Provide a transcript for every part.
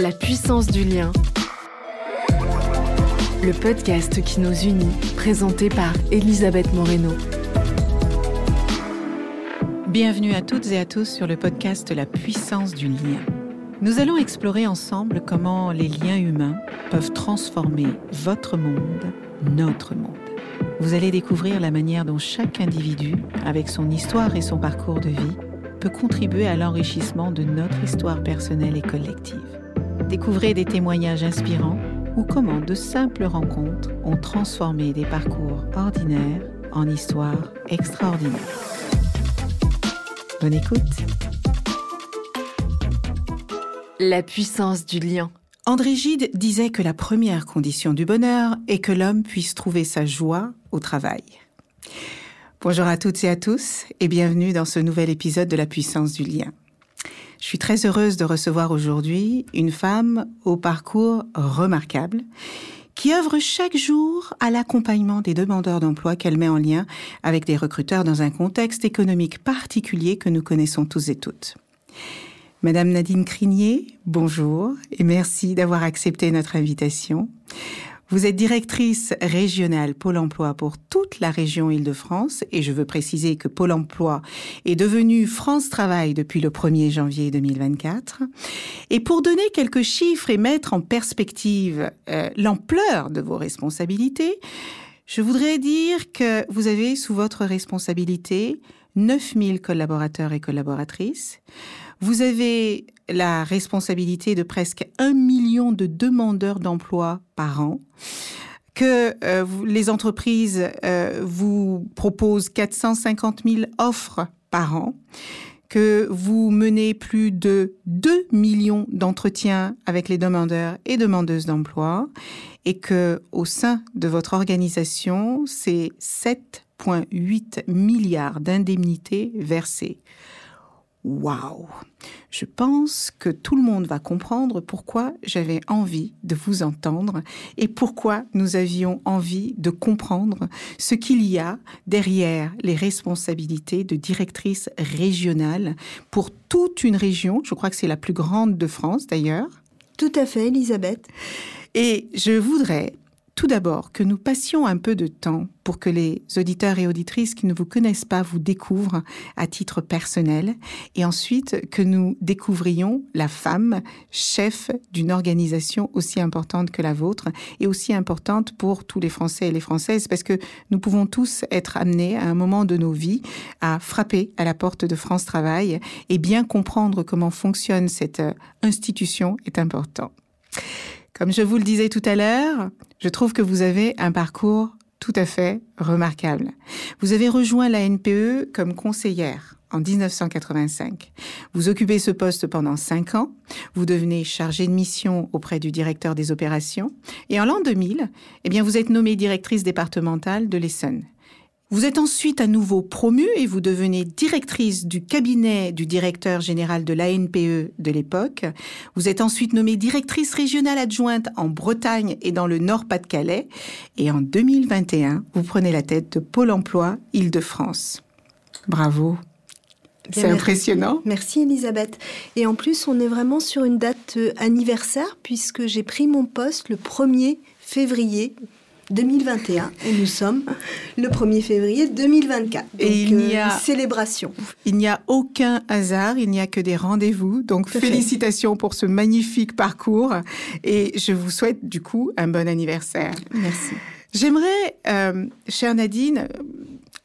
La puissance du lien. Le podcast qui nous unit, présenté par Elisabeth Moreno. Bienvenue à toutes et à tous sur le podcast La puissance du lien. Nous allons explorer ensemble comment les liens humains peuvent transformer votre monde, notre monde. Vous allez découvrir la manière dont chaque individu, avec son histoire et son parcours de vie, peut contribuer à l'enrichissement de notre histoire personnelle et collective. Découvrez des témoignages inspirants ou comment de simples rencontres ont transformé des parcours ordinaires en histoires extraordinaires. Bonne écoute. La puissance du lien. André Gide disait que la première condition du bonheur est que l'homme puisse trouver sa joie au travail. Bonjour à toutes et à tous et bienvenue dans ce nouvel épisode de La puissance du lien. Je suis très heureuse de recevoir aujourd'hui une femme au parcours remarquable qui œuvre chaque jour à l'accompagnement des demandeurs d'emploi qu'elle met en lien avec des recruteurs dans un contexte économique particulier que nous connaissons tous et toutes. Madame Nadine Crinier, bonjour et merci d'avoir accepté notre invitation. Vous êtes directrice régionale Pôle Emploi pour toute la région Île-de-France et je veux préciser que Pôle Emploi est devenu France Travail depuis le 1er janvier 2024. Et pour donner quelques chiffres et mettre en perspective euh, l'ampleur de vos responsabilités, je voudrais dire que vous avez sous votre responsabilité 9000 collaborateurs et collaboratrices. Vous avez la responsabilité de presque un million de demandeurs d'emploi par an que euh, les entreprises euh, vous proposent 450 000 offres par an, que vous menez plus de 2 millions d'entretiens avec les demandeurs et demandeuses d'emploi, et que au sein de votre organisation, c'est 7,8 milliards d'indemnités versées. Waouh Je pense que tout le monde va comprendre pourquoi j'avais envie de vous entendre et pourquoi nous avions envie de comprendre ce qu'il y a derrière les responsabilités de directrice régionale pour toute une région. Je crois que c'est la plus grande de France d'ailleurs. Tout à fait, Elisabeth. Et je voudrais tout d'abord que nous passions un peu de temps pour que les auditeurs et auditrices qui ne vous connaissent pas vous découvrent à titre personnel et ensuite que nous découvrions la femme chef d'une organisation aussi importante que la vôtre et aussi importante pour tous les Français et les Françaises parce que nous pouvons tous être amenés à un moment de nos vies à frapper à la porte de France Travail et bien comprendre comment fonctionne cette institution est important. Comme je vous le disais tout à l'heure, je trouve que vous avez un parcours tout à fait remarquable. Vous avez rejoint la NPE comme conseillère en 1985. Vous occupez ce poste pendant cinq ans. Vous devenez chargée de mission auprès du directeur des opérations. Et en l'an 2000, eh bien, vous êtes nommée directrice départementale de l'Essonne. Vous êtes ensuite à nouveau promue et vous devenez directrice du cabinet du directeur général de l'ANPE de l'époque. Vous êtes ensuite nommée directrice régionale adjointe en Bretagne et dans le Nord-Pas-de-Calais. Et en 2021, vous prenez la tête de Pôle emploi Île-de-France. Bravo. C'est impressionnant. Merci Elisabeth. Et en plus, on est vraiment sur une date euh, anniversaire puisque j'ai pris mon poste le 1er février 2021 et nous sommes le 1er février 2024. et il n'y a une célébration. Il n'y a aucun hasard, il n'y a que des rendez-vous. Donc félicitations pour ce magnifique parcours et je vous souhaite du coup un bon anniversaire. Merci. J'aimerais, euh, chère Nadine,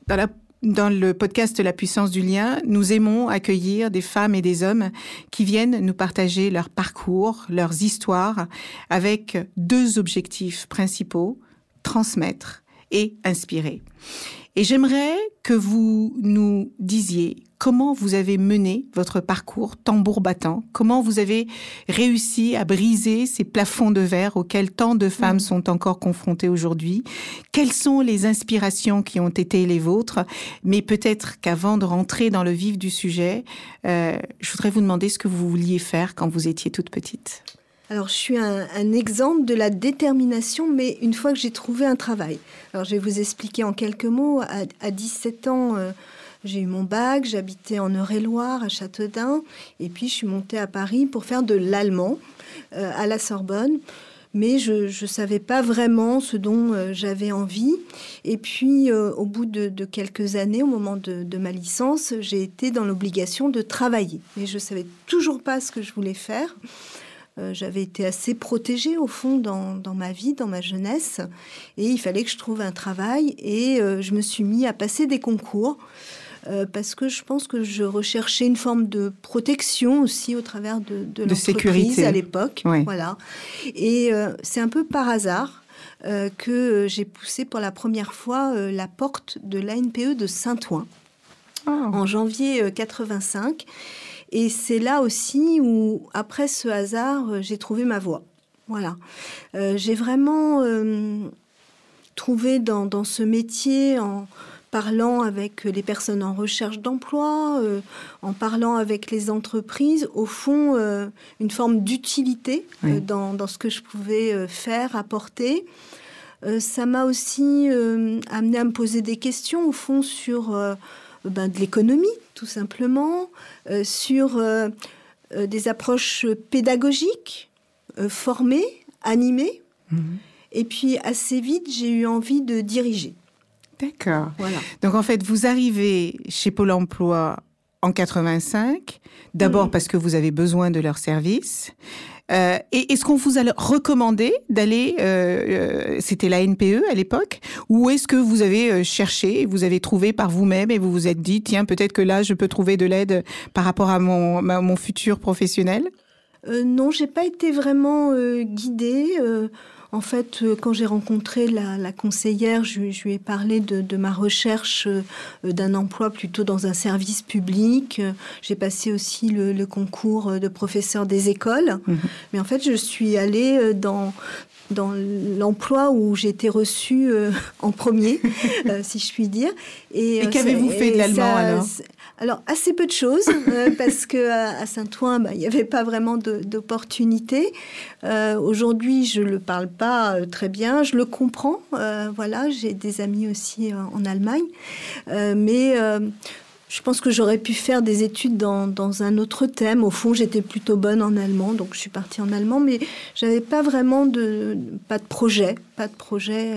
dans la dans le podcast La puissance du lien, nous aimons accueillir des femmes et des hommes qui viennent nous partager leur parcours, leurs histoires, avec deux objectifs principaux transmettre et inspirer. Et j'aimerais que vous nous disiez comment vous avez mené votre parcours tambour battant, comment vous avez réussi à briser ces plafonds de verre auxquels tant de femmes mm. sont encore confrontées aujourd'hui, quelles sont les inspirations qui ont été les vôtres, mais peut-être qu'avant de rentrer dans le vif du sujet, euh, je voudrais vous demander ce que vous vouliez faire quand vous étiez toute petite. Alors, je suis un, exemple de la détermination, mais une fois que j'ai trouvé un travail. Alors, je vais vous expliquer en quelques mots. À, 17 ans, euh, J'ai eu mon bac, j'habitais en Eure-et-Loire, à Châteaudun, et puis je suis montée à Paris pour faire de l'allemand à la Sorbonne mais je ne savais pas vraiment ce dont euh, j'avais envie. Et puis, euh, au bout de, quelques années, au moment de, ma licence, j'ai été dans l'obligation de travailler. Mais je ne savais toujours pas ce que je voulais faire. Euh, j'avais été assez protégée au fond dans, dans, ma vie, dans ma jeunesse, et il fallait que je trouve un travail, et je me suis mis à passer des concours. Euh, parce que je pense que je recherchais une forme de protection aussi au travers de, de, l'entreprise à l'époque. Voilà. Et euh, c'est un peu par hasard euh, que j'ai poussé pour la première fois la porte de l'ANPE de Saint-Ouen ah. en janvier 85. Et c'est là aussi où, après ce hasard, j'ai trouvé ma voie. Voilà. j'ai vraiment trouvé dans, dans, ce métier en parlant avec les personnes en recherche d'emploi, euh, en parlant avec les entreprises, au fond, euh, une forme d'utilité euh, dans, dans, ce que je pouvais faire, apporter. ça m'a aussi amené à me poser des questions, au fond, sur ben, de l'économie, tout simplement, sur des approches pédagogiques, formées, animées. Mhm. Et puis, assez vite, j'ai eu envie de diriger. D'accord. Voilà. Donc en fait, vous arrivez chez Pôle Emploi en 85, d'abord parce que vous avez besoin de leurs services. Euh, et est-ce qu'on vous a recommandé d'aller, euh, euh, c'était la NPE à l'époque, ou est-ce que vous avez cherché, vous avez trouvé par vous-même et vous vous êtes dit, tiens, peut-être que là, je peux trouver de l'aide par rapport à mon, futur professionnel? Non, j'ai pas été vraiment guidée. En fait, euh, quand j'ai rencontré la, conseillère, je, lui ai parlé de, ma recherche euh, d'un emploi plutôt dans un service public. J'ai passé aussi le, concours de professeur des écoles. Mhm. Mais en fait, je suis allée euh, dans, dans l'emploi où j'ai été reçue en premier, si je puis dire. Et, qu'avez-vous fait de l'allemand alors? Alors, assez peu de choses, euh, parce que à Saint-Ouen, bah, il n'y avait pas vraiment d'opportunités. Euh, aujourd'hui, je ne le parle pas euh, très bien, je le comprends. voilà, j'ai des amis aussi en Allemagne. mais je pense que j'aurais pu faire des études dans, dans, un autre thème. Au fond, j'étais plutôt bonne en allemand, donc je suis partie en allemand, mais j'avais pas vraiment de, pas de projet, pas de projet,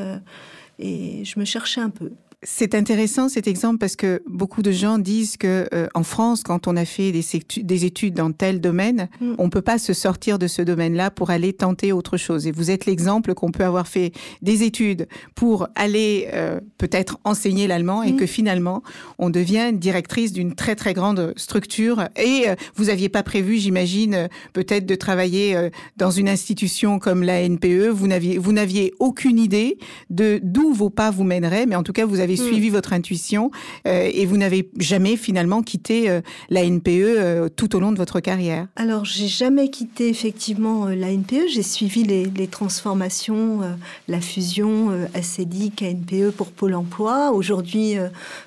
et je me cherchais un peu. C'est intéressant cet exemple parce que beaucoup de gens disent que euh, en France, quand on a fait des, études dans tel domaine, mm. on peut pas se sortir de ce domaine-là pour aller tenter autre chose. Et vous êtes l'exemple qu'on peut avoir fait des études pour aller euh, peut-être enseigner l'allemand et mm. que finalement on devient directrice d'une très très grande structure. Et euh, vous aviez pas prévu, j'imagine, peut-être de travailler dans une institution comme la NPE. Vous n'aviez vous n'aviez aucune idée de d'où vos pas vous mèneraient, mais en tout cas vous avez Hmm. suivi votre intuition euh, et vous n'avez jamais finalement quitté euh, la NPE euh, tout au long de votre carrière? Alors, j'ai jamais quitté effectivement la NPE. J'ai suivi les, transformations, la fusion ACDIC, NPE pour Pôle emploi, aujourd'hui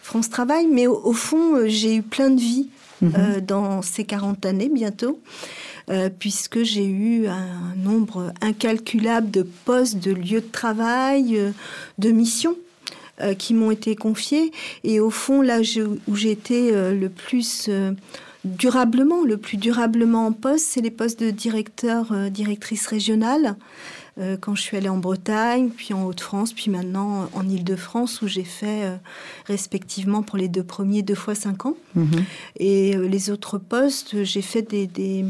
France Travail. Mais au, fond, j'ai eu plein de vie mhm. dans ces 40 années bientôt. puisque j'ai eu un nombre incalculable de postes, de lieux de travail, de missions. Euh, qui m'ont été confiés. Et au fond, là où été euh, le plus euh, durablement, le plus durablement en poste, c'est les postes de directeur, directrice régionale. quand je suis allée en Bretagne, puis en Haute-France, puis maintenant en Île-de-France, où j'ai fait respectivement pour les deux premiers deux fois cinq ans. Mhm. Et les autres postes, j'ai fait des, des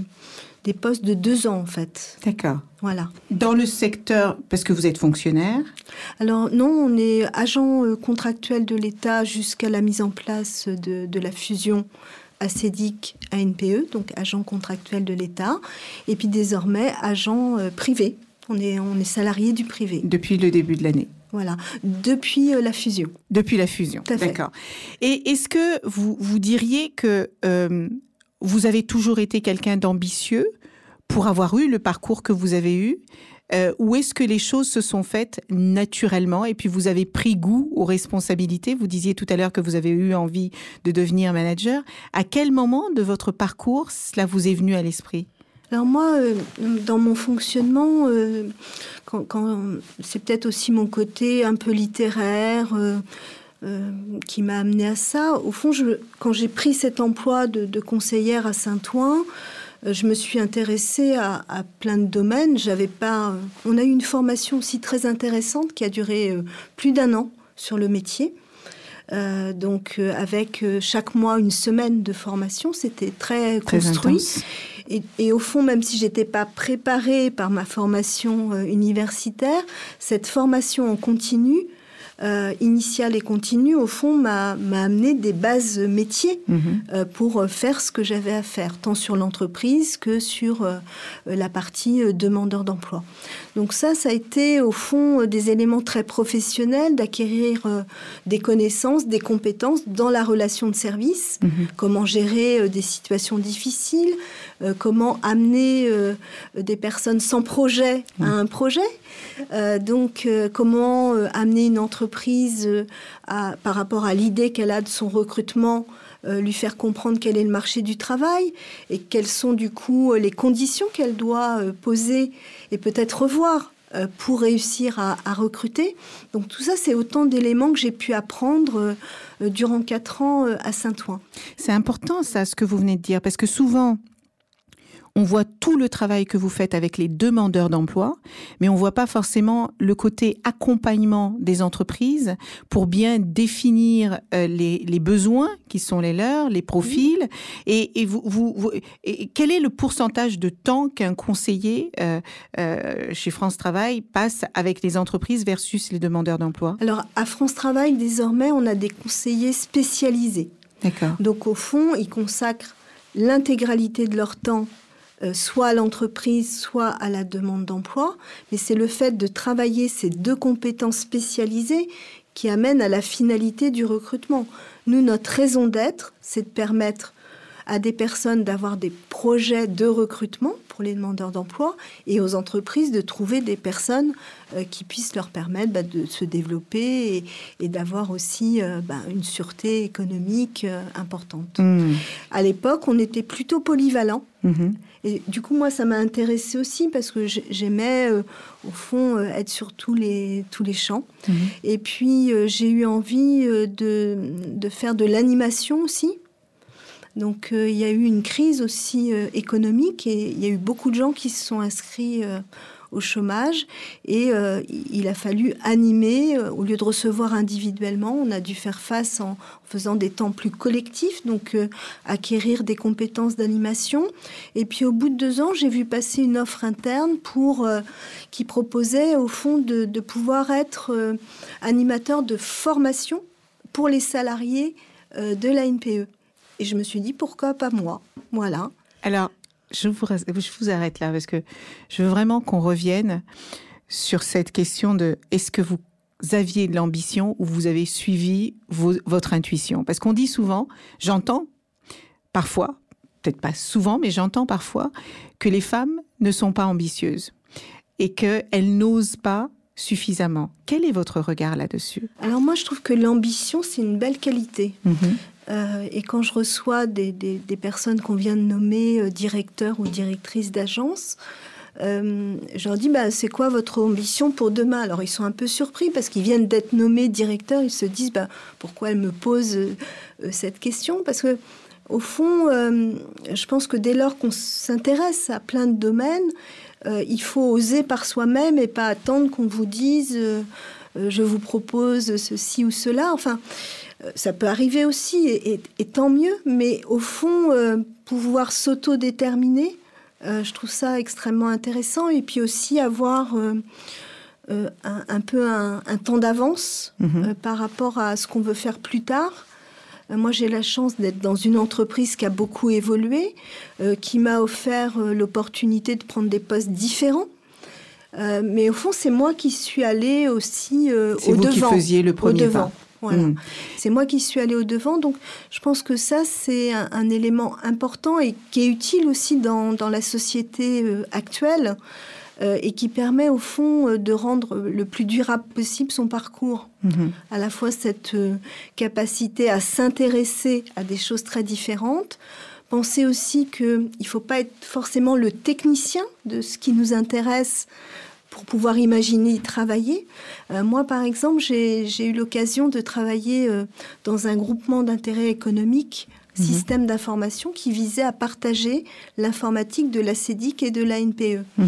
des postes de deux ans en fait. D'accord. Voilà. Dans le secteur, parce que vous êtes fonctionnaire Alors non, on est agent euh, contractuel de l'État jusqu'à la mise en place de, de la fusion ACEDIC ANPE, donc agent contractuel de l'État, et puis désormais agent euh, privé. On est, on est salarié du privé. Depuis le début de l'année voilà, depuis euh, la fusion. Depuis la fusion, d'accord. Et est-ce que vous, vous diriez que vous avez toujours été quelqu'un d'ambitieux pour avoir eu le parcours que vous avez eu euh, ou est-ce que les choses se sont faites naturellement et puis vous avez pris goût aux responsabilités? Vous disiez tout à l'heure que vous avez eu envie de devenir manager. À quel moment de votre parcours cela vous est venu à l'esprit? Alors moi, euh, dans mon fonctionnement, euh, c'est peut-être aussi mon côté un peu littéraire, qui m'a amené à ça. Au fond, quand j'ai pris cet emploi de, conseillère à Saint-Ouen, je me suis intéressée à, plein de domaines. J'avais pas. On a eu une formation aussi très intéressante qui a duré plus d'un an sur le métier. Euh, donc euh, avec euh, chaque mois une semaine de formation, c'était très, construit. Et, et, au fond, même si j'étais pas préparée par ma formation universitaire, cette formation en continu euh, initiale et continue, au fond, m'a amené des bases métiers mhm. euh, pour faire ce que j'avais à faire, tant sur l'entreprise que sur euh, la partie demandeur d'emploi. Donc ça, ça a été au fond des éléments très professionnels d'acquérir des connaissances, des compétences dans la relation de service, mhm. comment gérer des situations difficiles, comment amener des personnes sans projet à un projet, donc comment amener une entreprise prise euh, par rapport à l'idée qu'elle a de son recrutement, euh, lui faire comprendre quel est le marché du travail et quelles sont du coup les conditions qu'elle doit euh, poser et peut-être revoir pour réussir à, recruter. Donc tout ça, c'est autant d'éléments que j'ai pu apprendre durant quatre ans à Saint-Ouen. C'est important ça, ce que vous venez de dire, parce que souvent, on voit tout le travail que vous faites avec les demandeurs d'emploi, mais on voit pas forcément le côté accompagnement des entreprises pour bien définir euh, les, besoins qui sont les leurs, les profils. Et, vous, vous, quel est le pourcentage de temps qu'un conseiller euh, euh, chez France Travail passe avec les entreprises versus les demandeurs d'emploi? Alors à France Travail, désormais, on a des conseillers spécialisés. D'accord. Donc au fond, ils consacrent l'intégralité de leur temps euh, soit à l'entreprise, soit à la demande d'emploi. Mais c'est le fait de travailler ces deux compétences spécialisées qui amène à la finalité du recrutement. Nous, notre raison d'être, c'est de permettre à des personnes d'avoir des projets de recrutement pour les demandeurs d'emploi et aux entreprises de trouver des personnes euh, qui puissent leur permettre bah, de se développer et, d'avoir aussi euh, bah, une sûreté économique importante. Mmh. À l'époque, on était plutôt polyvalent. Mmh. Et du coup, moi, ça m'a intéressé aussi parce que j'aimais, euh, au fond, euh, être sur tous les, tous les champs. Mhm. Et puis, euh, j'ai eu envie de, de, faire de l'animation aussi. Donc, il y a eu une crise aussi économique et il y a eu beaucoup de gens qui se sont inscrits au chômage et euh, il a fallu animer euh, au lieu de recevoir individuellement on a dû faire face en, faisant des temps plus collectifs donc euh, acquérir des compétences d'animation. Et puis au bout de deux ans j'ai vu passer une offre interne qui proposait au fond de, pouvoir être animateur de formation pour les salariés de la NPE et je me suis dit pourquoi pas moi? Voilà alors je vous, je vous arrête là parce que je veux vraiment qu'on revienne sur cette question de est-ce que vous aviez de l'ambition ou vous avez suivi votre intuition? Parce qu'on dit souvent, j'entends parfois, peut-être pas souvent, mais j'entends parfois que les femmes ne sont pas ambitieuses et qu'elles n'osent pas suffisamment. Quel est votre regard là-dessus? Alors moi, je trouve que l'ambition, c'est une belle qualité. Mm-hmm. Euh, et quand je reçois des, personnes qu'on vient de nommer euh, directeurs ou directrices d'agence, euh, je leur dis bah, c'est quoi votre ambition pour demain? Alors ils sont un peu surpris parce qu'ils viennent d'être nommés directeurs. Ils se disent bah, pourquoi elle me pose cette question? Parce que au fond, je pense que dès lors qu'on s'intéresse à plein de domaines, il faut oser par soi-même et pas attendre qu'on vous dise je vous propose ceci ou cela. Enfin, euh, ça peut arriver aussi, et, tant mieux, mais au fond, euh, pouvoir s'auto-déterminer, euh, je trouve ça extrêmement intéressant, et puis aussi avoir un, peu un, temps d'avance mhm. par rapport à ce qu'on veut faire plus tard. Moi, j'ai la chance d'être dans une entreprise qui a beaucoup évolué, qui m'a offert l'opportunité de prendre des postes différents. mais au fond, c'est moi qui suis allée aussi au devant. C'est vous qui faisiez le premier pas. Hmm. C'est moi qui suis allée au devant, donc je pense que ça c'est un, élément important et qui est utile aussi dans, la société euh, actuelle euh, et qui permet au fond euh, de rendre le plus durable possible son parcours. Hmm. À la fois cette capacité à s'intéresser à des choses très différentes, penser aussi qu'il ne faut pas être forcément le technicien de ce qui nous intéresse pour pouvoir imaginer y travailler. moi, par exemple, j'ai eu l'occasion de travailler dans un groupement d'intérêt économique Mhm. système d'information qui visait à partager l'informatique de la CEDIC et de la NPE. Mhm.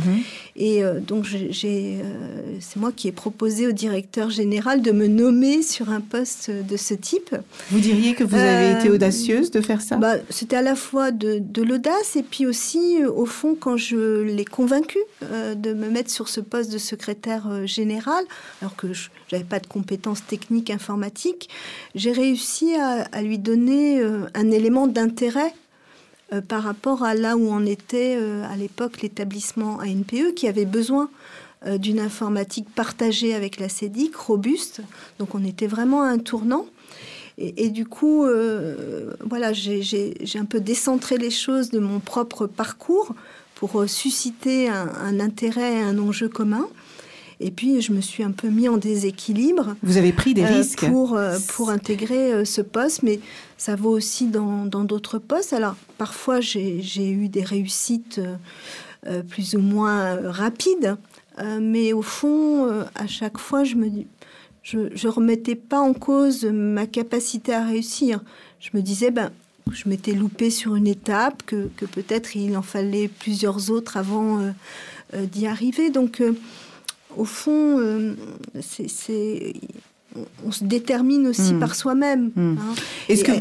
Et euh, donc, j'ai, euh, c'est moi qui ai proposé au directeur général de me nommer sur un poste de ce type. Vous diriez que vous avez été euh, audacieuse de faire ça? bah, C'était à la fois de, de, l'audace et puis aussi, au fond, quand je l'ai convaincu de me mettre sur ce poste de secrétaire général, alors que je n'avais pas de compétences techniques informatiques, j'ai réussi à, à lui donner un élément d'intérêt euh, par rapport à là où en était euh, à l'époque l'établissement ANPE qui avait besoin euh, d'une informatique partagée avec la CEDIC, robuste. Donc on était vraiment à un tournant. Et, du coup, voilà, j'ai un peu décentré les choses de mon propre parcours pour susciter un, un intérêt et un enjeu commun. Et puis, je me suis un peu mis en déséquilibre. Vous avez pris des risques pour, pour intégrer ce poste, mais ça vaut aussi dans d'autres postes. Alors, parfois, j'ai eu des réussites euh, euh, plus ou moins rapides, euh, mais au fond, à chaque fois, je me je ne remettais pas en cause ma capacité à réussir. Je me disais, ben, je m'étais loupé sur une étape, que, que peut-être il en fallait plusieurs autres avant d'y arriver. Donc, au fond, c'est on se détermine aussi hmm. par soi-même. Hmm. Hein. Est-ce que,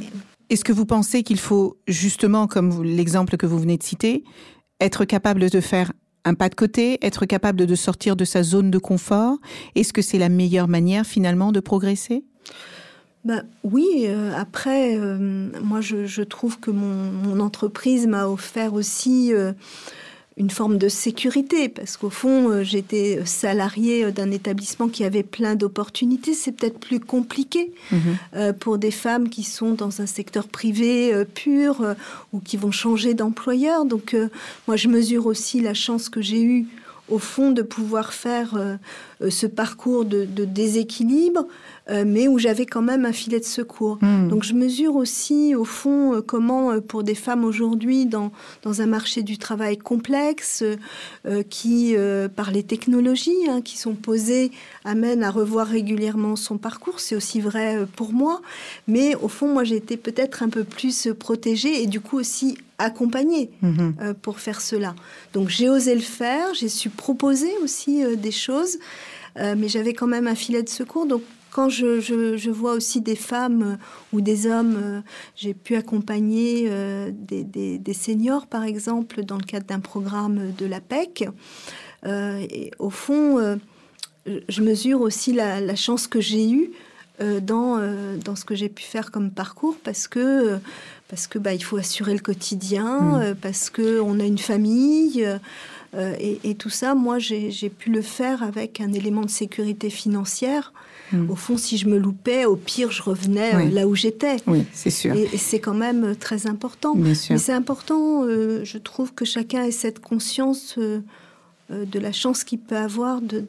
est que vous pensez qu'il faut justement, comme l'exemple que vous venez de citer, être capable de faire un pas de côté, être capable de sortir de sa zone de confort? Est-ce que c'est la meilleure manière finalement de progresser? Ben, oui, euh, après, euh, moi je, trouve que mon, entreprise m'a offert aussi euh, une forme de sécurité, parce qu'au fond, euh, j'étais salarié euh, d'un établissement qui avait plein d'opportunités. C'est peut-être plus compliqué mhm. euh, pour des femmes qui sont dans un secteur privé pur ou qui vont changer d'employeur. Donc, moi, je mesure aussi la chance que j'ai eue, au fond, de pouvoir faire ce parcours de déséquilibre euh, mais où j'avais quand même un filet de secours. Hmm. Donc je mesure aussi, au fond, euh, comment euh, pour des femmes aujourd'hui, dans, dans un marché du travail complexe, qui, par les technologies hein, qui sont posées, amène à revoir régulièrement son parcours. C'est aussi vrai pour moi. Mais au fond, moi, j'ai été peut-être un peu plus protégée et du coup aussi accompagnée hmm. pour faire cela. Donc j'ai osé le faire, j'ai su proposer aussi des choses, mais j'avais quand même un filet de secours. Donc quand je, vois aussi des femmes euh, ou des hommes, euh, j'ai pu accompagner euh, des, seniors, par exemple, dans le cadre d'un programme de la PEC. et au fond, je mesure aussi la, chance que j'ai eue dans, dans ce que j'ai pu faire comme parcours parce que parce que bah, il faut assurer le quotidien, mmh. parce que on a une famille. et, et, tout ça, moi, j'ai pu le faire avec un élément de sécurité financière Hmm. Au fond, si je me loupais, au pire, je revenais euh, là où j'étais. Oui, c'est sûr. Et, c'est quand même euh, très important. Mais c'est important, euh, je trouve, que chacun ait cette conscience euh, de la chance qu'il peut avoir d'opérer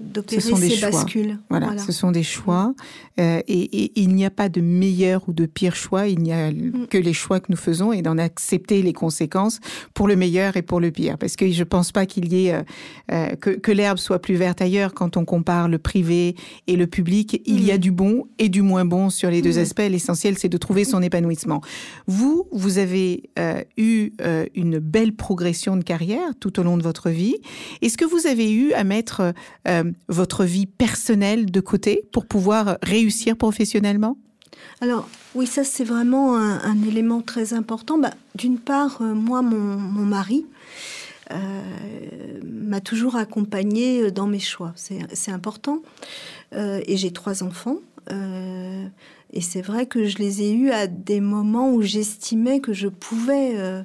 de, de, ces bascules. Voilà, ce sont des choix. Euh, et, il n'y a pas de meilleur ou de pire choix. Il n'y a mm. que les choix que nous faisons et d'en accepter les conséquences pour le meilleur et pour le pire. Parce que je ne pense pas qu'il y ait euh, que, l'herbe soit plus verte ailleurs quand on compare le privé et le public. Il y a mm. du bon et du moins bon sur les deux mm. aspects. L'essentiel, c'est de trouver son épanouissement. Vous, vous avez eu une belle progression de carrière tout au long de votre vie. Est-ce que vous avez eu à mettre euh, votre vie personnelle de côté pour pouvoir réussir professionnellement? Alors oui, ça c'est vraiment un, élément très important. Bah, d'une part, euh, moi, mon, mari euh, m'a toujours accompagnée dans mes choix. C'est important. et j'ai trois enfants. et c'est vrai que je les ai eus à des moments où j'estimais que je pouvais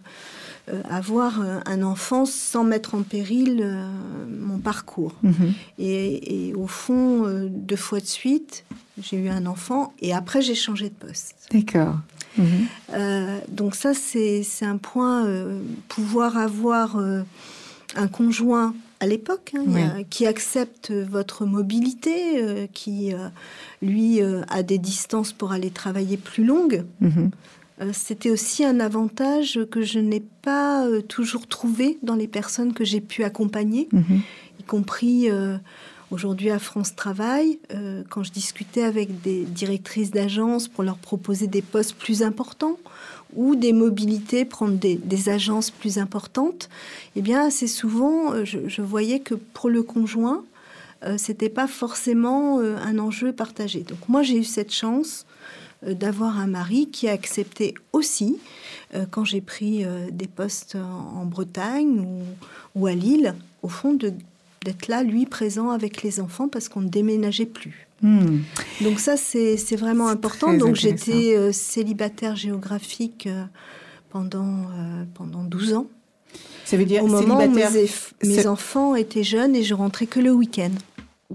avoir euh, un enfant sans mettre en péril euh, mon parcours. Mhm. Et, au fond, deux fois de suite, j'ai eu un enfant et après j'ai changé de poste. D'accord. Mhm. donc ça, c'est un point, pouvoir avoir un conjoint à l'époque, hein, qui accepte votre mobilité, qui, lui, a des distances pour aller travailler plus longues. Mhm. Euh, c'était aussi un avantage que je n'ai pas euh, toujours trouvé dans les personnes que j'ai pu accompagner. Mhm. compris aujourd'hui à France Travail, quand je discutais avec des directrices d'agences pour leur proposer des postes plus importants ou des mobilités, prendre des, agences plus importantes, eh bien, assez souvent, je, voyais que pour le conjoint, c'était pas forcément un enjeu partagé. Donc moi, j'ai eu cette chance d'avoir un mari qui a accepté aussi, quand j'ai pris des postes en, Bretagne ou, à Lille, au fond, d'être là, lui, présent avec les enfants parce qu'on ne déménageait plus. Hmm. Donc ça, c'est vraiment important. Donc j'étais euh, célibataire géographique euh, pendant, euh, pendant 12 ans. Ça veut dire Au moment où mes, mes enfants étaient jeunes et je rentrais que le week-end.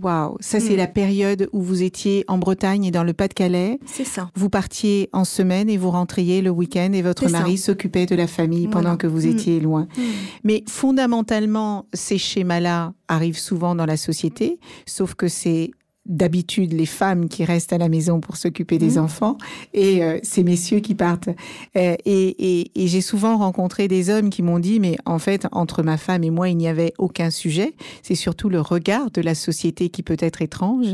Waouh, ça c'est mm. la période où vous étiez en Bretagne et dans le Pas-de-Calais. C'est ça. Vous partiez en semaine et vous rentriez le week-end et votre mari s'occupait de la famille pendant que vous mm. étiez loin. Mm. Mais fondamentalement, ces schémas-là arrivent souvent dans la société, sauf que c'est d'habitude les femmes qui restent à la maison pour s'occuper des mmh. enfants et euh, ces messieurs qui partent. Euh, et, j'ai souvent rencontré des hommes qui m'ont dit, mais en fait, entre ma femme et moi, il n'y avait aucun sujet. C'est surtout le regard de la société qui peut être étrange,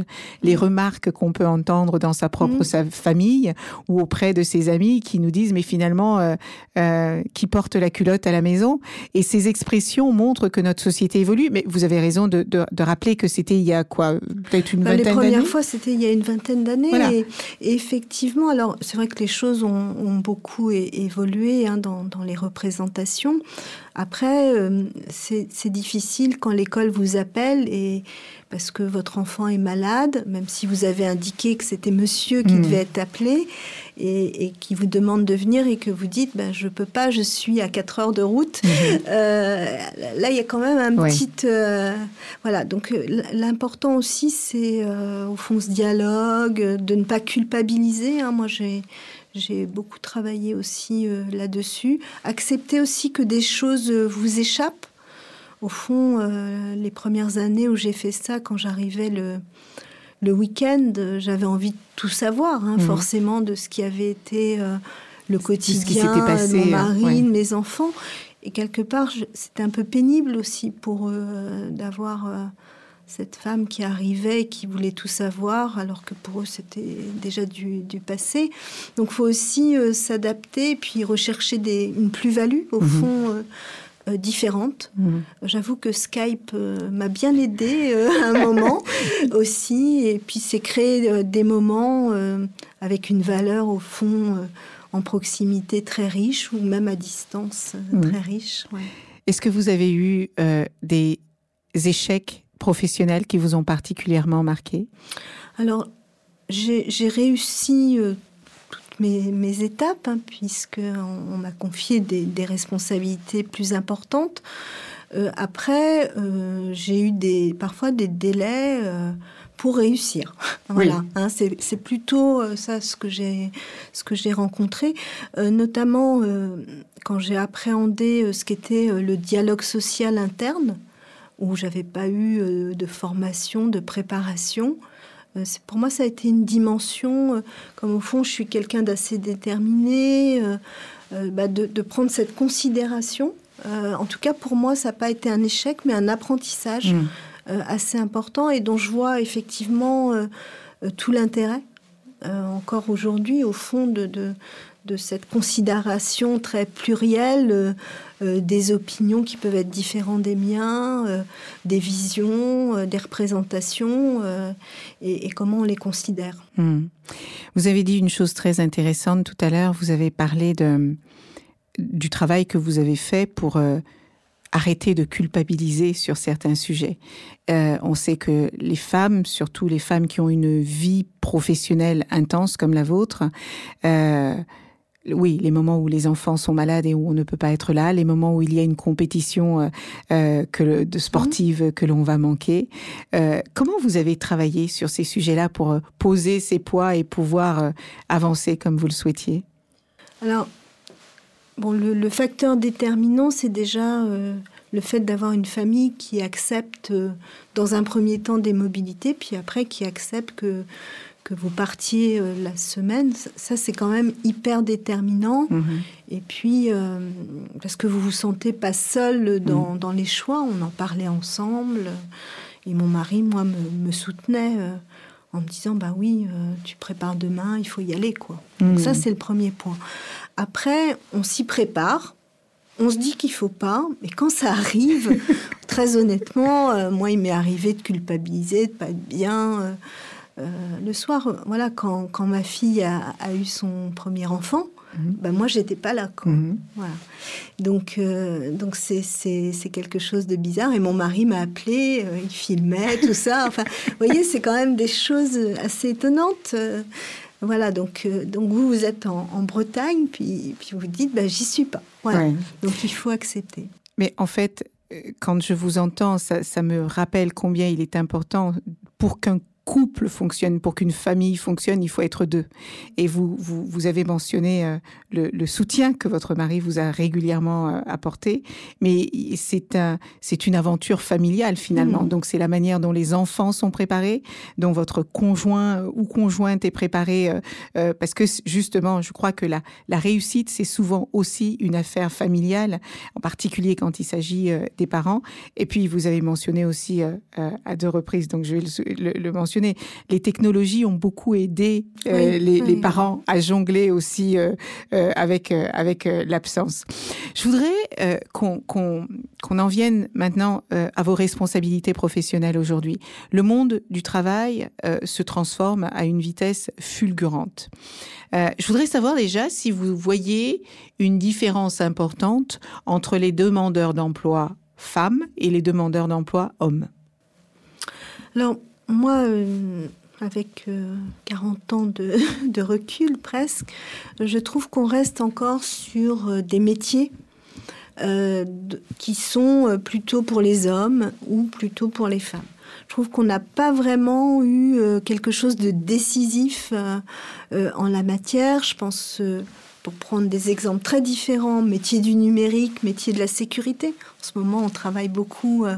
les mmh. remarques qu'on peut entendre dans sa propre mmh. famille ou auprès de ses amis qui nous disent, mais finalement, euh, qui porte la culotte à la maison. Et ces expressions montrent que notre société évolue. Mais vous avez raison de, rappeler que c'était il y a quoi, peut-être une les premières fois, c'était il y a une vingtaine d'années. Et, effectivement, alors c'est vrai que les choses ont, beaucoup évolué hein, dans, dans, les représentations. Après, euh, c'est difficile quand l'école vous appelle et parce que votre enfant est malade, même si vous avez indiqué que c'était monsieur qui hmm. devait être appelé et, qui vous demande de venir et que vous dites ben, je peux pas, je suis à 4 heures de route. Hmm. Euh, là, il y a quand même un petit. Euh, voilà, donc l'important aussi, c'est au fond ce dialogue, de ne pas culpabiliser. Hein. Moi, j'ai j'ai beaucoup travaillé aussi euh, là-dessus. Accepter aussi que des choses euh, vous échappent. Au fond, euh, les premières années où j'ai fait ça, quand j'arrivais le, le week-end, j'avais envie de tout savoir, hein, mhm. forcément, de ce qui avait été le quotidien de mon mari, de mes enfants. Et quelque part, c'était un peu pénible aussi pour eux d'avoir cette femme qui arrivait et qui voulait tout savoir, alors que pour eux c'était déjà du, passé. Donc il faut aussi euh, s'adapter et puis rechercher des, une plus-value, au mhm. fond. Euh, euh, différente. Mhm. J'avoue que Skype m'a bien aidé à un moment aussi, et puis c'est créer des moments avec une valeur au fond en proximité très riche ou même à distance mhm. très riche. Est-ce que vous avez eu des échecs professionnels qui vous ont particulièrement marqué? Alors, j'ai réussi euh, toutes mes, étapes, hein, puisqu'on on, m'a confié des, responsabilités plus importantes. Euh, après, euh, j'ai eu des, parfois des délais pour réussir. voilà, hein, c'est plutôt ça ce que j'ai ce que j'ai rencontré, notamment quand j'ai appréhendé ce qu'était le dialogue social interne où j'avais pas eu euh, de formation, de préparation. Euh, pour moi, ça a été une dimension, euh, comme au fond, je suis quelqu'un d'assez déterminé, bah, de, prendre cette considération. en tout cas, pour moi, ça n'a pas été un échec, mais un apprentissage mmh. assez important et dont je vois effectivement tout l'intérêt. encore aujourd'hui, au fond de, de cette considération très plurielle euh, euh, des opinions qui peuvent être différentes des miens, euh, des visions, des représentations, et, comment on les considère. Hmm. Vous avez dit une chose très intéressante tout à l'heure, vous avez parlé du travail que vous avez fait pour arrêter de culpabiliser sur certains sujets. on sait que les femmes, surtout les femmes qui ont une vie professionnelle intense comme la vôtre, oui, les moments où les enfants sont malades et où on ne peut pas être là, les moments où il y a une compétition euh, euh, que, de sportive que l'on va manquer. Euh, comment vous avez travaillé sur ces sujets-là pour poser ces poids et pouvoir avancer comme vous le souhaitiez? Alors, bon, le, facteur déterminant, c'est déjà le fait d'avoir une famille qui accepte, dans un premier temps, des mobilités, puis après qui accepte que que vous partiez euh, la semaine, ça c'est quand même hyper déterminant. Mhm. Et puis, euh, parce que vous vous sentez pas seul dans, dans, les choix, on en parlait ensemble. Et mon mari, moi, me, me soutenait euh, en me disant, bah oui, tu prépares demain, il faut y aller, quoi. Donc Mhm. ça, c'est le premier point. Après, on s'y prépare. On se dit qu'il faut pas, mais quand ça arrive, très honnêtement, moi, il m'est arrivé de culpabiliser, de pas être bien. Euh, le soir, voilà, quand, quand ma fille a, a eu son premier enfant, Mhm. ben moi, j'étais pas là. Quoi. Mhm. Voilà. Donc, euh, donc c'est, c'est, c'est quelque chose de bizarre. Et mon mari m'a appelé, euh, il filmait, tout ça. Enfin, vous voyez, c'est quand même des choses assez étonnantes. euh, voilà, donc, donc vous, vous êtes en, en Bretagne, puis, puis vous dites, ben, j'y suis pas. Voilà. Ouais. Donc il faut accepter. Mais en fait, quand je vous entends, ça, ça me rappelle combien il est important pour qu'un couple fonctionne, pour qu'une famille fonctionne, il faut être deux. Et vous, vous, vous avez mentionné euh, le, le soutien que votre mari vous a régulièrement euh, apporté, mais c'est un, c'est une aventure familiale finalement. Mhm. Donc c'est la manière dont les enfants sont préparés, dont votre conjoint ou conjointe est préparé, euh, parce que justement, je crois que la, la réussite, c'est souvent aussi une affaire familiale, en particulier quand il s'agit des parents. Et puis, vous avez mentionné aussi à deux reprises, donc je vais le, le- le mentionner, les technologies ont beaucoup aidé euh, Oui, les, oui. les parents à jongler aussi euh, euh, avec, avec l'absence. Je voudrais qu'on qu'on- qu'on en vienne maintenant à vos responsabilités professionnelles aujourd'hui. Le monde du travail se transforme à une vitesse fulgurante. Je voudrais savoir déjà si vous voyez une différence importante entre les demandeurs d'emploi femmes et les demandeurs d'emploi hommes. Alors, moi, euh, avec euh, 40 ans de, recul presque, je trouve qu'on reste encore sur euh, des métiers euh, qui sont euh, plutôt pour les hommes ou plutôt pour les femmes. Je trouve qu'on n'a pas vraiment eu euh, quelque chose de décisif euh, euh, en la matière. Je pense, euh, pour prendre des exemples très différents, métier du numérique, métier de la sécurité. En ce moment, on travaille beaucoup euh,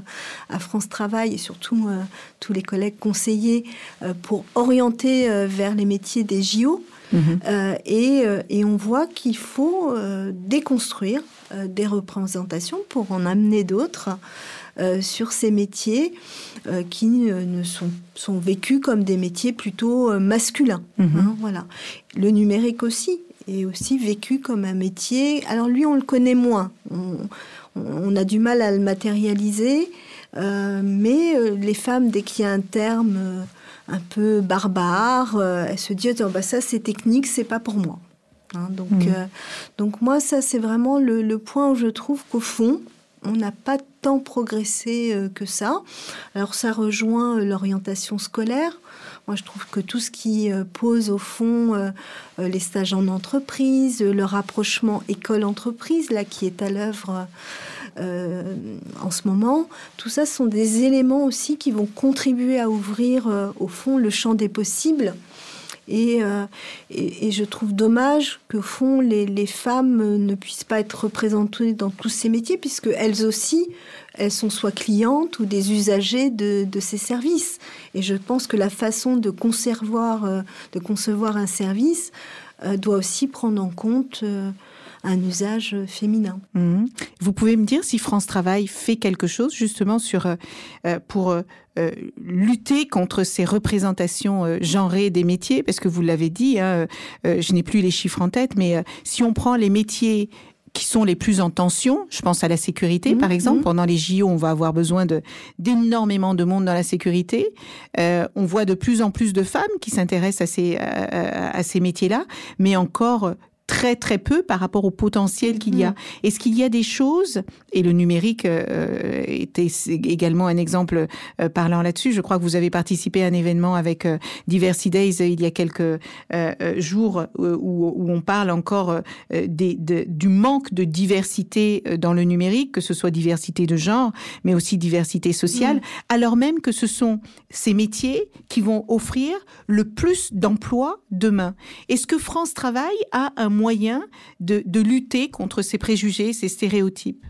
à France Travail et surtout euh, tous les collègues conseillers euh, pour orienter vers les métiers des JO. Euh, et, et on voit qu'il faut déconstruire des représentations pour en amener d'autres euh, sur ces métiers euh, qui euh, ne sont, sont vécus comme des métiers plutôt masculins. Mhm. hein, voilà. Le numérique aussi est aussi vécu comme un métier. Alors lui, on le connaît moins. On, on a du mal à le matérialiser. Euh, mais euh, les femmes, dès qu'il y a un terme euh, un peu barbare, elles se disent oh, bah, ça c'est technique, c'est pas pour moi. Hein, donc, euh, donc moi, ça c'est vraiment le, le point où je trouve qu'au fond, on n'a pas tant progressé euh, que ça. Alors ça rejoint l'orientation scolaire. Moi, je trouve que tout ce qui euh, pose au fond euh, euh, les stages en entreprise, le rapprochement école-entreprise, là, qui est à l'œuvre en ce moment, tout ça sont des éléments aussi qui vont contribuer à ouvrir, au fond, le champ des possibles. Et, je trouve dommage que fond les, les femmes ne puissent pas être représentées dans tous ces métiers, puisque elles aussi, elles sont soit clientes ou des usagers de, ces services. Et je pense que la façon de concevoir, euh, de concevoir un service euh, doit aussi prendre en compte euh, un usage féminin. Mhm. Vous pouvez me dire si France Travail fait quelque chose justement sur pour lutter contre ces représentations euh, genrées des métiers? Parce que vous l'avez dit, hein, je n'ai plus les chiffres en tête, mais si on prend les métiers qui sont les plus en tension, je pense à la sécurité Mhm, par exemple. mhm. Pendant les JO, on va avoir besoin de d'énormément de monde dans la sécurité. Euh, on voit de plus en plus de femmes qui s'intéressent à ces à, à ces métiers-là, mais encore très très peu par rapport au potentiel qu'il y a. Est-ce qu'il y a des choses, et le numérique euh, était également un exemple euh, parlant là-dessus, je crois que vous avez participé à un événement avec euh, Diversity Days euh, il y a quelques euh, euh, jours où, où on parle encore des, de- du manque de diversité dans le numérique, que ce soit diversité de genre, mais aussi diversité sociale, alors même que ce sont ces métiers qui vont offrir le plus d'emplois demain. Est-ce que France Travail a un moyen de, de lutter contre ces préjugés, ces stéréotypes?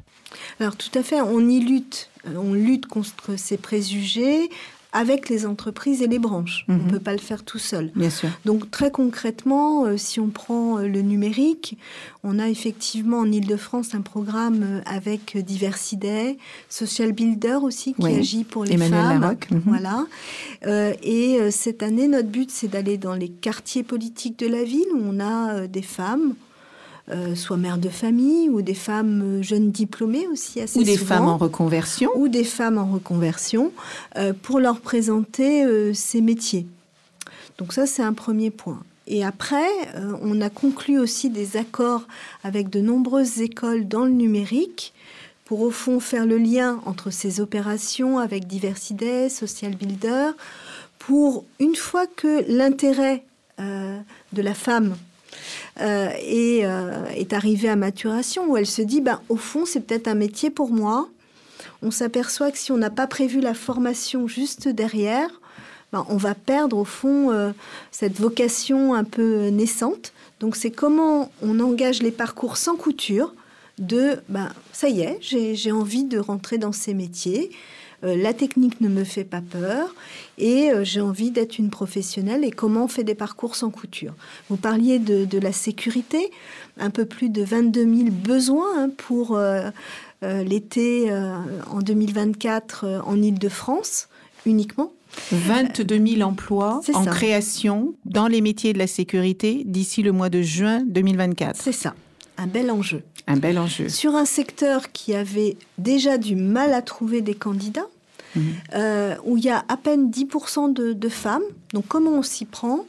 Alors tout à fait, on y lutte. Euh, On lutte contre ces préjugés avec les entreprises et les branches. On Mhm. ne peut pas le faire tout seul. Bien sûr. Donc très concrètement, euh, si on prend euh, le numérique, on a effectivement en Ile-de-France un programme euh, avec euh, Diversiday, Social Builder aussi qui Oui. agit pour les Emmanuel femmes. Larocque, mhm. Voilà. Et cette année, notre but, c'est d'aller dans les quartiers politiques de la ville où on a des femmes. Euh, soit mères de famille ou des femmes euh, jeunes diplômées aussi assez Ou des souvent femmes en reconversion. ou des femmes en reconversion euh, pour leur présenter euh, ces métiers. Donc ça, c'est un premier point. Et après, on a conclu aussi des accords avec de nombreuses écoles dans le numérique pour au fond faire le lien entre ces opérations avec Diversiday, Social Builder, pour une fois que l'intérêt euh, de la femme euh, est, euh, est arrivé à maturation, où elle se dit, ben, au fond, c'est peut-être un métier pour moi, on s'aperçoit que si on n'a pas prévu la formation juste derrière, ben, on va perdre au fond euh, cette vocation un peu naissante. Donc c'est comment on engage les parcours sans couture de, ben, ça y est, j'ai envie de rentrer dans ces métiers. Euh, la technique ne me fait pas peur et euh, j'ai envie d'être une professionnelle et comment on fait des parcours sans couture. Vous parliez de, de la sécurité, un peu plus de 22 000 besoins hein, pour euh, euh, l'été euh, en 2024 euh, en Ile-de-France uniquement. 22 000 emplois en ça. création dans les métiers de la sécurité d'ici le mois de juin 2024. C'est ça, un bel enjeu. Un bel enjeu. Sur un secteur qui avait déjà du mal à trouver des candidats, Mhm. euh, où il y a à peine 10% de, de femmes. Donc comment on s'y prend?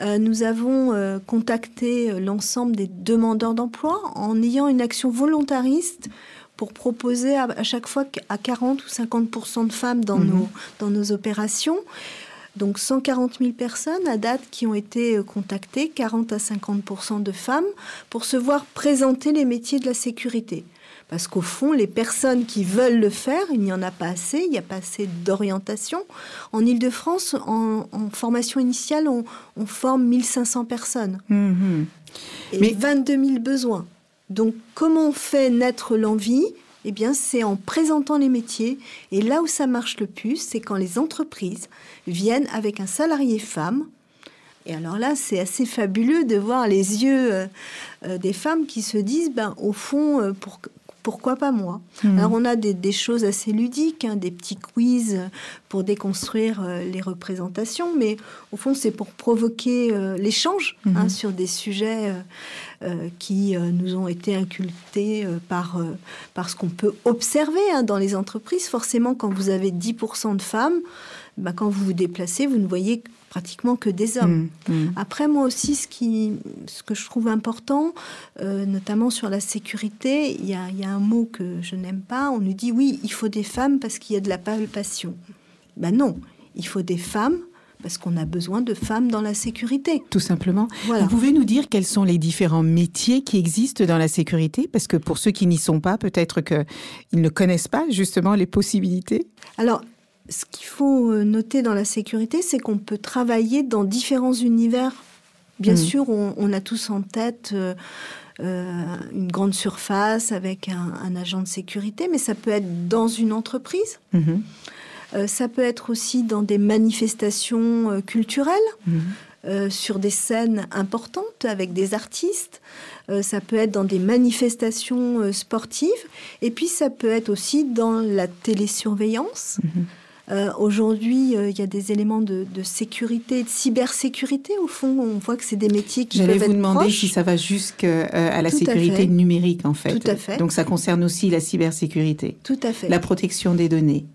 Euh, Nous avons euh, contacté l'ensemble des demandeurs d'emploi en ayant une action volontariste pour proposer à, à chaque fois à 40 ou 50% de femmes dans, Mhm. nos, dans nos opérations. Donc 140 000 personnes à date qui ont été euh, contactées, 40 à 50% de femmes, pour se voir présenter les métiers de la sécurité. Parce qu'au fond, les personnes qui veulent le faire, il n'y en a pas assez, il n'y a pas assez d'orientation. En Ile-de-France, en, en formation initiale, on, on forme 1500 personnes Mhm. et Mais- 22 000 besoins. Donc, comment on fait naître l'envie Eh bien, c'est en présentant les métiers. Et là où ça marche le plus, c'est quand les entreprises viennent avec un salarié femme. Et alors là, c'est assez fabuleux de voir les yeux euh, euh, des femmes qui se disent, ben, au fond, euh, pour- pourquoi pas moi Mhm. Alors on a des, des choses assez ludiques, hein, des petits quiz pour déconstruire euh, les représentations, mais au fond c'est pour provoquer euh, l'échange hein, Mhm. sur des sujets euh, qui nous ont été par, euh, par ce qu'on peut observer hein, dans les entreprises. Forcément, quand vous avez 10% de femmes, bah, quand vous vous déplacez, vous ne voyez pratiquement que des hommes. Mhm. Mhm. Après, moi aussi, ce, qui, ce que je trouve important, euh, notamment sur la sécurité, il y a, il y a un mot que je n'aime pas. On nous dit oui, il faut des femmes parce qu'il y a de la palpation. Ben non, il faut des femmes parce qu'on a besoin de femmes dans la sécurité. Tout simplement. Voilà. Vous pouvez nous dire quels sont les différents métiers qui existent dans la sécurité? Parce que pour ceux qui n'y sont pas, peut-être qu'ils ne connaissent pas justement les possibilités. Alors, ce qu'il faut euh, noter dans la sécurité, c'est qu'on peut travailler dans différents univers. Bien Mhm. sûr, on, on a tous en tête euh, euh, une grande surface avec un, un agent de sécurité, mais ça peut être dans une entreprise. Mhm. Euh, ça peut être aussi dans des manifestations euh, culturelles, Mhm. euh, sur des scènes importantes avec des artistes. Euh, ça peut être dans des manifestations euh, sportives. Et puis ça peut être aussi dans la télésurveillance. Mhm. Euh, Aujourd'hui, euh, il y a des éléments de, de sécurité, de cybersécurité. Au fond, on voit que c'est des métiers qui J'allais vous être demander proches. si ça va jusqu'à la Tout à sécurité numérique, en fait. Tout à fait. Donc ça concerne aussi la cybersécurité, Tout à fait. la protection des données.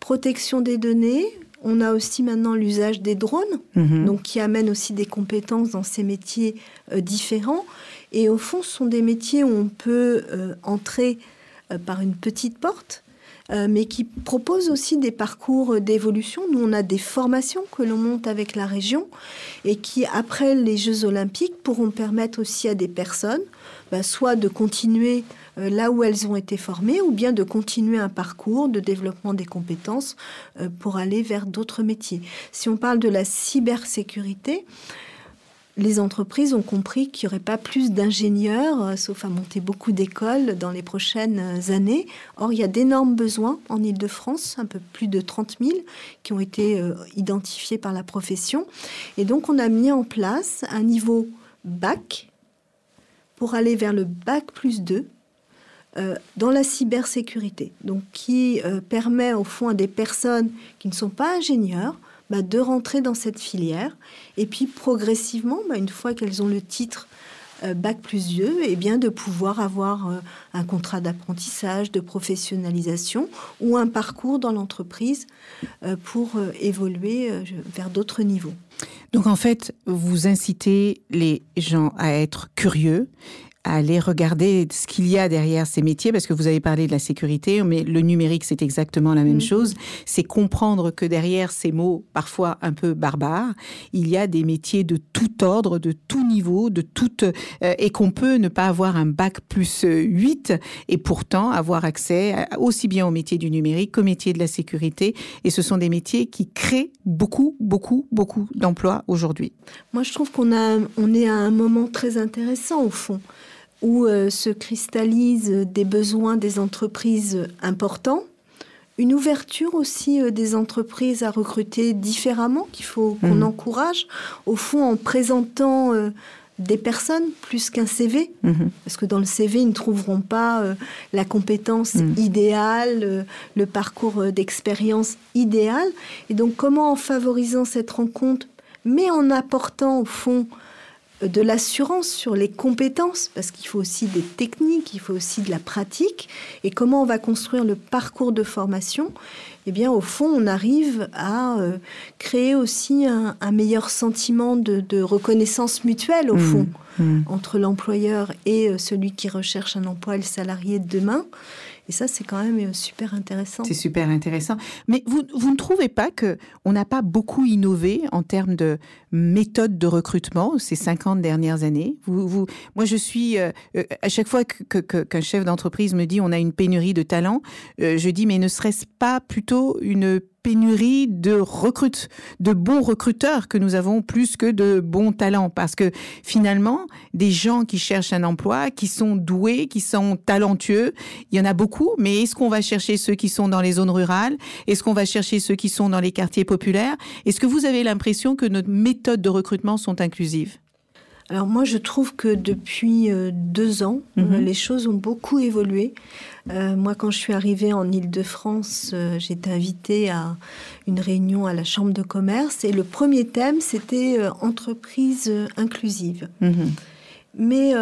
Protection des données. On a aussi maintenant l'usage des drones. Mhm. donc qui amènent aussi des compétences dans ces métiers euh, différents. Et au fond, ce sont des métiers où on peut euh, entrer euh, par une petite porte, euh, mais qui proposent aussi des parcours euh, d'évolution. Nous, on a des formations que l'on monte avec la région et qui, après les Jeux olympiques, pourront permettre aussi à des personnes bah, soit de continuer euh, là où elles ont été formées, ou bien de continuer un parcours de développement des compétences euh, pour aller vers d'autres métiers. Si on parle de la cybersécurité, les entreprises ont compris qu'il n'y aurait pas plus d'ingénieurs, euh, sauf à monter beaucoup d'écoles dans les prochaines années. Or, il y a d'énormes besoins en Ile-de-France, un peu plus de 30 000, qui ont été euh, identifiés par la profession. Et donc, on a mis en place un niveau bac pour aller vers le bac plus 2 euh, dans la cybersécurité, donc qui permet au fond à des personnes qui ne sont pas ingénieurs bah, de rentrer dans cette filière. Et puis progressivement, bah, une fois qu'elles ont le titre euh, Bac plus 2, et eh bien de pouvoir avoir euh, un contrat d'apprentissage, de professionnalisation ou un parcours dans l'entreprise euh, pour évoluer vers d'autres niveaux. Donc en fait, vous incitez les gens à être curieux aller regarder ce qu'il y a derrière ces métiers, parce que vous avez parlé de la sécurité, mais le numérique, c'est exactement la même mm. chose. C'est comprendre que derrière ces mots, parfois un peu barbares, il y a des métiers de tout ordre, de tout niveau, de toute, euh, et qu'on peut ne pas avoir un bac plus 8 et pourtant avoir accès aussi bien au métier du numérique qu'au métier de la sécurité. Et ce sont des métiers qui créent beaucoup, beaucoup, beaucoup d'emplois aujourd'hui. Moi, je trouve qu'on a, on est à un moment très intéressant au fond où euh, se cristallisent des besoins des entreprises importants, une ouverture aussi euh, des entreprises à recruter différemment, qu'il faut qu'on mmh. encourage, au fond en présentant euh, des personnes plus qu'un CV, mmh. parce que dans le CV, ils ne trouveront pas la compétence mmh. idéale, le parcours d'expérience idéal. Et donc, comment en favorisant cette rencontre, mais en apportant au fond de l'assurance sur les compétences, parce qu'il faut aussi des techniques, il faut aussi de la pratique, et comment on va construire le parcours de formation, eh bien, au fond, on arrive à euh, créer aussi un, meilleur sentiment de, reconnaissance mutuelle, au mmh. fond, mmh. entre l'employeur et euh, celui qui recherche un emploi et le salarié de demain. Et ça, c'est quand même euh, super intéressant. C'est super intéressant. Mais vous, vous ne trouvez pas que on n'a pas beaucoup innové en termes de méthode de recrutement ces 50 dernières années? Moi, je suis... Euh, euh, à chaque fois qu'un que, chef d'entreprise me dit on a une pénurie de talents, je dis mais ne serait-ce pas plutôt une pénurie de recrutes, de bons recruteurs que nous avons plus que de bons talents. Parce que finalement, des gens qui cherchent un emploi, qui sont doués, qui sont talentueux, il y en a beaucoup, mais est-ce qu'on va chercher ceux qui sont dans les zones rurales? Est-ce qu'on va chercher ceux qui sont dans les quartiers populaires? Est-ce que vous avez l'impression que nos méthodes de recrutement sont inclusives? Alors moi, je trouve que depuis euh, deux ans, euh, mhm. les choses ont beaucoup évolué. Euh, moi, quand je suis arrivée en Ile-de-France, j'ai été invitée à une réunion à la Chambre de commerce et le premier thème, c'était entreprise inclusive. Mhm. Mais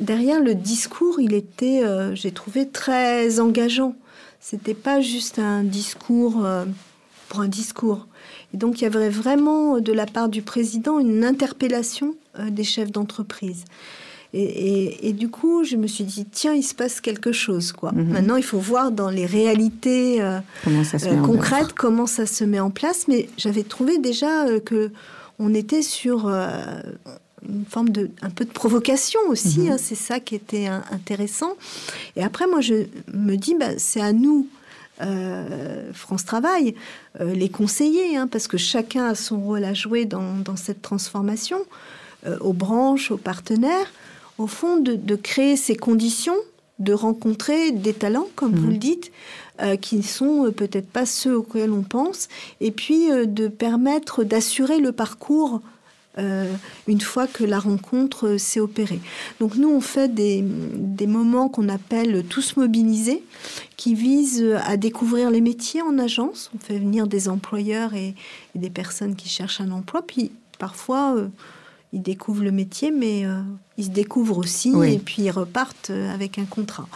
derrière le discours, il était, j'ai trouvé, très engageant. C'était pas juste un discours pour un discours. Et donc, il y avait vraiment, de la part du président, une interpellation euh, des chefs d'entreprise. Et, du coup, je me suis dit, tiens, il se passe quelque chose. quoi. Mhm. Maintenant, il faut voir dans les réalités euh, euh, concrètes comment ça se met en place. Mais j'avais trouvé déjà que on était sur une forme de un peu de provocation aussi. Mhm. Hein. c'est ça qui était intéressant. Et après, moi, je me dis, bah, c'est à nous. France Travail, les conseiller, hein, parce que chacun a son rôle à jouer dans, dans cette transformation. Euh, aux branches, aux partenaires, au fond, de, créer ces conditions de rencontrer des talents, comme vous mhm. le dites, euh, qui ne sont euh, peut-être pas ceux auxquels on pense, et puis de permettre d'assurer le parcours une fois que la rencontre s'est opérée. Donc nous, on fait des, moments qu'on appelle tous mobilisés, qui visent à découvrir les métiers en agence. On fait venir des employeurs et, et des personnes qui cherchent un emploi, puis parfois ils découvrent le métier, mais euh, ils se découvrent aussi et puis ils repartent euh, avec un contrat.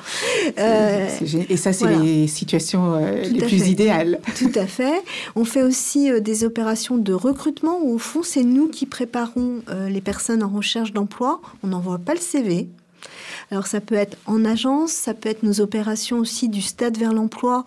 Euh, et ça, c'est les situations les plus idéales. Tout à fait. On fait aussi des opérations de recrutement où, au fond, c'est nous qui préparons les personnes en recherche d'emploi. On n'envoie pas le CV. Alors, ça peut être en agence, ça peut être nos opérations aussi du stade vers l'emploi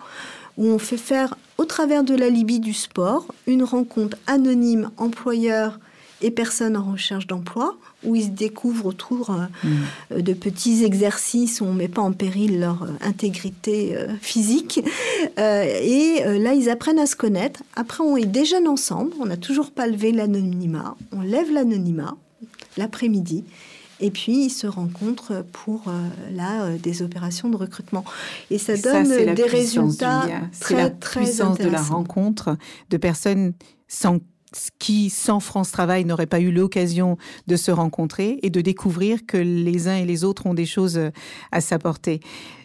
où on fait faire, au travers de la Libye du sport, une rencontre anonyme employeur et personnes en recherche d'emploi, où ils se découvrent autour euh, mm. de petits exercices où on ne met pas en péril leur euh, intégrité euh, physique. et là, ils apprennent à se connaître. Après, on est déjeune ensemble. On n'a toujours pas levé l'anonymat. On lève l'anonymat. l'après-midi. Et puis, ils se rencontrent pour là des opérations de recrutement. Et ça donne des résultats très, la très puissance de la rencontre de personnes sans qui, sans France Travail, n'auraient pas eu l'occasion de se rencontrer et de découvrir que les uns et les autres ont des choses à s'apporter.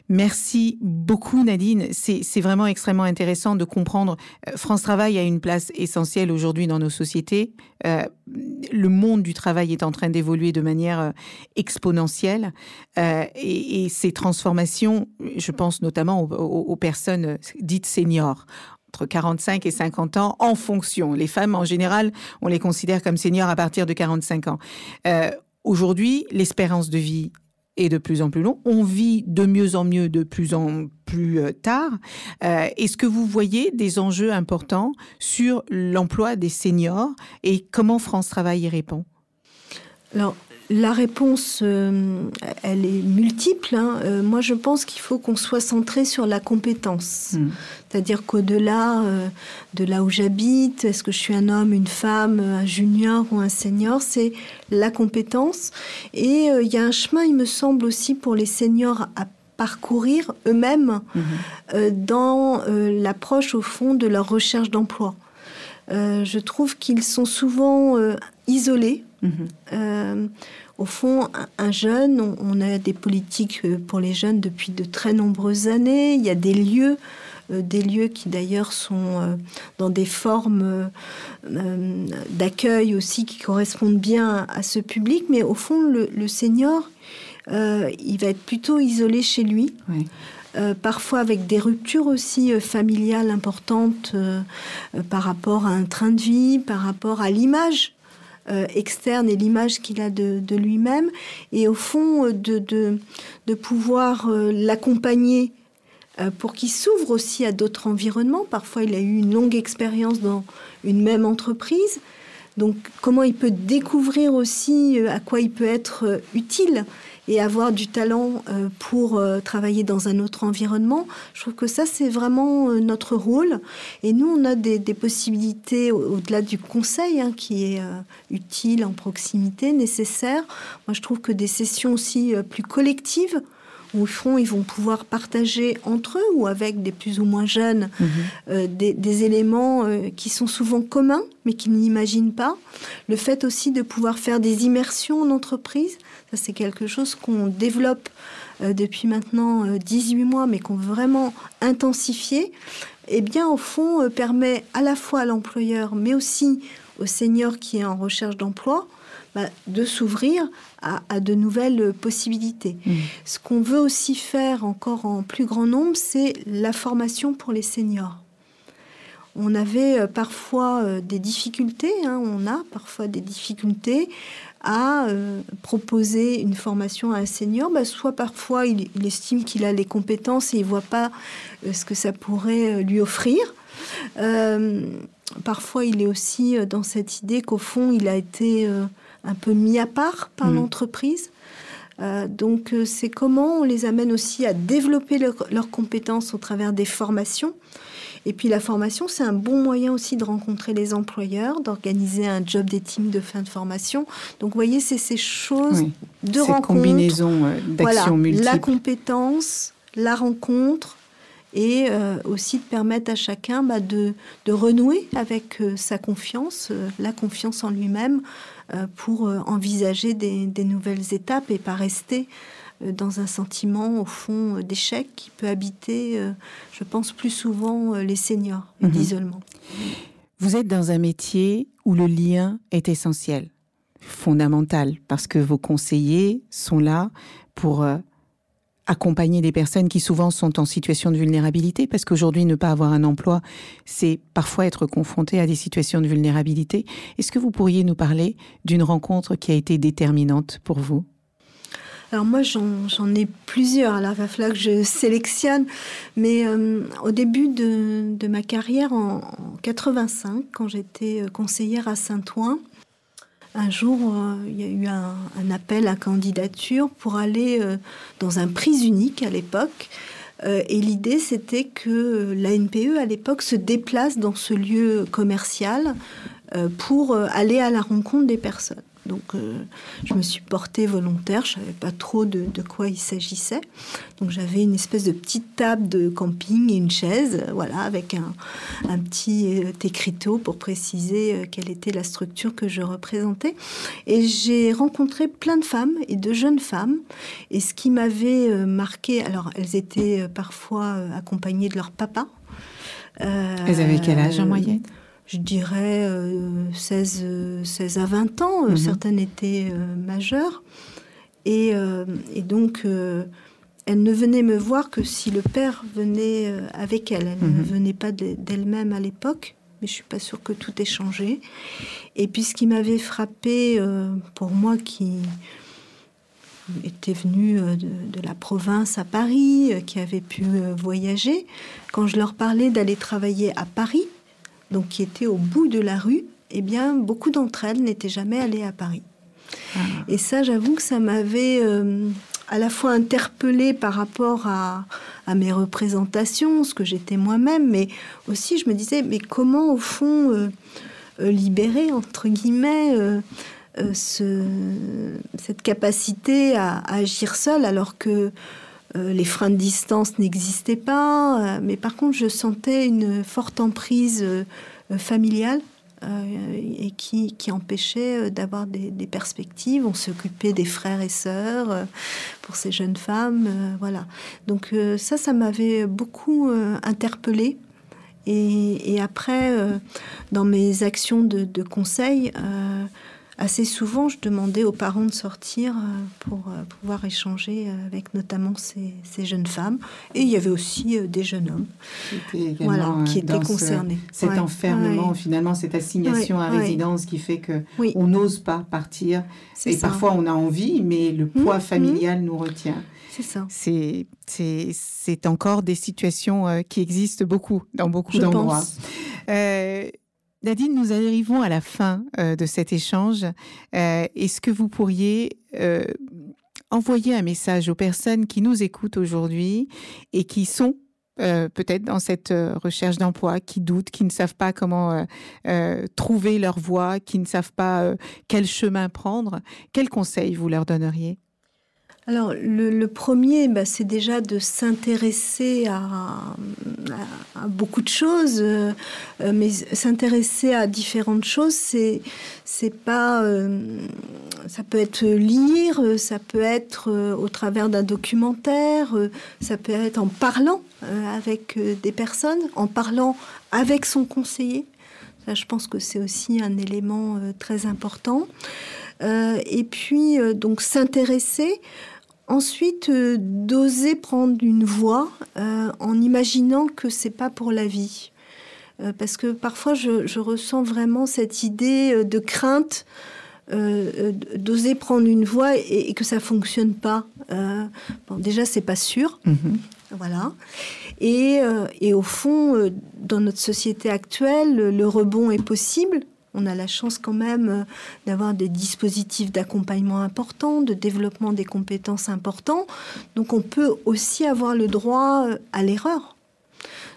Merci beaucoup Nadine. C'est vraiment extrêmement intéressant de comprendre. Euh, France Travail a une place essentielle aujourd'hui dans nos sociétés. Euh, le monde du travail est en train d'évoluer de manière euh, exponentielle et, ces transformations, je pense notamment aux personnes dites seniors entre 45 et 50 ans en fonction. Les femmes, en général, on les considère comme seniors à partir de 45 ans. Euh, Aujourd'hui, l'espérance de vie est de plus en plus longue. On vit de mieux en mieux, de plus en plus euh, tard. Euh, Est-ce que vous voyez des enjeux importants sur l'emploi des seniors et comment France Travail y répond? La réponse, euh, elle est multiple. Hein. Euh, moi, je pense qu'il faut qu'on soit centré sur la compétence. Mm. C'est-à-dire qu'au-delà euh, de là où j'habite, est-ce que je suis un homme, une femme, un junior ou un senior, c'est la compétence. Et il y a un chemin, il me semble aussi, pour les seniors à parcourir eux-mêmes mm-hmm. dans l'approche, au fond, de leur recherche d'emploi. je trouve qu'ils sont souvent isolés Euh, au fond, un, jeune, on, a des politiques euh, pour les jeunes depuis de très nombreuses années. Il y a des lieux, euh, des lieux qui d'ailleurs sont dans des formes d'accueil aussi qui correspondent bien à, ce public. Mais au fond, le, senior, il va être plutôt isolé chez lui. parfois avec des ruptures aussi familiales importantes par rapport à un train de vie, par rapport à l'image euh, externe et l'image qu'il a de, lui-même, et au fond euh, de, de, pouvoir euh, l'accompagner pour qu'il s'ouvre aussi à d'autres environnements. Parfois, il a eu une longue expérience dans une même entreprise. Donc, comment il peut découvrir aussi à quoi il peut être utile et avoir du talent euh, pour euh, travailler dans un autre environnement. Je trouve que ça, c'est vraiment euh, notre rôle. Et nous, on a des, possibilités au-delà du conseil hein, qui est utile en proximité, nécessaire. Moi, je trouve que des sessions aussi plus collectives où au fond, ils vont pouvoir partager entre eux ou avec des plus ou moins jeunes mhm. des, des, éléments qui sont souvent communs, mais qu'ils n'imaginent pas. Le fait aussi de pouvoir faire des immersions en entreprise, ça, c'est quelque chose qu'on développe euh, depuis maintenant 18 euh, mois, mais qu'on veut vraiment intensifier. Et eh bien, au fond, euh, permet à la fois à l'employeur, mais aussi au senior qui est en recherche d'emploi, bah, de s'ouvrir à, de nouvelles possibilités. Mmh. Ce qu'on veut aussi faire encore en plus grand nombre, c'est la formation pour les seniors. On avait parfois des difficultés, hein, on a parfois des difficultés à euh, proposer une formation à un senior, bah, soit parfois il, estime qu'il a les compétences et il voit pas euh, ce que ça pourrait euh, lui offrir. parfois il est aussi dans cette idée qu'au fond il a été un peu mis à part par mmh. l'entreprise. donc c'est comment on les amène aussi à développer leurs compétences au travers des formations. Et puis la formation, c'est un bon moyen aussi de rencontrer les employeurs, d'organiser un job dating de fin de formation. Donc vous voyez, c'est ces choses de rencontre. combinaison euh, d'actions multiples. La compétence, la rencontre, et euh, aussi de permettre à chacun bah, de, de, renouer avec euh, sa confiance, la confiance en lui-même, pour envisager des, des, nouvelles étapes et pas rester euh, dans un sentiment, au fond, d'échec qui peut habiter, euh, je pense, plus souvent euh, les seniors, mhm. d'isolement. Vous êtes dans un métier où le lien est essentiel, fondamental, parce que vos conseillers sont là pour accompagner des personnes qui souvent sont en situation de vulnérabilité, parce qu'aujourd'hui, ne pas avoir un emploi, c'est parfois être confronté à des situations de vulnérabilité. Est-ce que vous pourriez nous parler d'une rencontre qui a été déterminante pour vous? Alors moi, j'en ai plusieurs. Alors il va falloir que je sélectionne. Mais euh, au début de, ma carrière, en, 85, quand j'étais euh, conseillère à Saint-Ouen, un jour, euh, il y a eu un, appel à candidature pour aller dans un prise unique à l'époque. et l'idée, c'était que la NPE, à l'époque, se déplace dans ce lieu commercial pour aller à la rencontre des personnes. Donc euh, je me suis portée volontaire, je savais pas trop de, quoi il s'agissait. Donc j'avais une espèce de petite table de camping et une chaise, euh, voilà, avec un, un petit euh, écriteau pour préciser quelle était la structure que je représentais. Et j'ai rencontré plein de femmes et de jeunes femmes. Et ce qui m'avait marqué, alors elles étaient parfois accompagnées de leur papa. elles avaient quel âge en moyenne? je dirais 16, euh, 16 à 20 ans. Euh, mhm. Certaines étaient euh, majeures. Et, donc, elle ne venait me voir que si le père venait avec elle. Elle ne mhm. venait pas d'elle-même à l'époque, mais je suis pas sûre que tout ait changé. Et puis, ce qui m'avait frappé pour moi, qui était venu de, la province à Paris, qui avait pu voyager, quand je leur parlais d'aller travailler à Paris, donc qui était au bout de la rue, eh bien, beaucoup d'entre elles n'étaient jamais allées à Paris. Ah. Et ça, j'avoue que ça m'avait euh, à la fois interpellée par rapport à, mes représentations, ce que j'étais moi-même, mais aussi je me disais, mais comment au fond euh, euh, libérer, entre guillemets, cette capacité à, à, agir seule alors que les freins de distance n'existaient pas, mais par contre, je sentais une forte emprise familiale et qui, empêchait d'avoir des, perspectives. On s'occupait des frères et sœurs pour ces jeunes femmes, voilà. Donc ça, ça m'avait beaucoup interpellée. Et, après, dans mes actions de conseil, assez souvent, je demandais aux parents de sortir euh, pour euh, pouvoir échanger euh, avec notamment ces, jeunes femmes. Et il y avait aussi des jeunes hommes qui étaient concernés. cet enfermement, finalement, cette assignation à résidence qui fait que on n'ose pas partir. Et parfois, on a envie, mais le mmh, poids mmh. familial nous retient. C'est ça. C'est encore des situations qui existent beaucoup dans beaucoup d'endroits. Nadine, nous arrivons à la fin euh, de cet échange. Euh, est-ce que vous pourriez euh, envoyer un message aux personnes qui nous écoutent aujourd'hui et qui sont peut-être dans cette recherche d'emploi, qui doutent, qui ne savent pas comment trouver leur voie, qui ne savent pas quel chemin prendre? Quels conseils vous leur donneriez? Alors, le, premier, bah, c'est déjà de s'intéresser à, beaucoup de choses, euh, mais s'intéresser à différentes choses, c'est, pas. Euh, ça peut être lire, ça peut être euh, au travers d'un documentaire, ça peut être en parlant avec des personnes, en parlant avec son conseiller. Ça, je pense que c'est aussi un élément très important. et puis, donc, s'intéresser. Ensuite, euh, d'oser prendre une voie euh, en imaginant que c'est pas pour la vie. Euh, parce que parfois, je, ressens vraiment cette idée de crainte d'oser prendre une voie et, que ça fonctionne pas. bon, déjà, c'est pas sûr. Mm-hmm. Voilà. Et, et, au fond, dans notre société actuelle, le rebond est possible on a la chance quand même euh, d'avoir des dispositifs d'accompagnement importants, de développement des compétences importants. Donc on peut aussi avoir le droit euh, à l'erreur.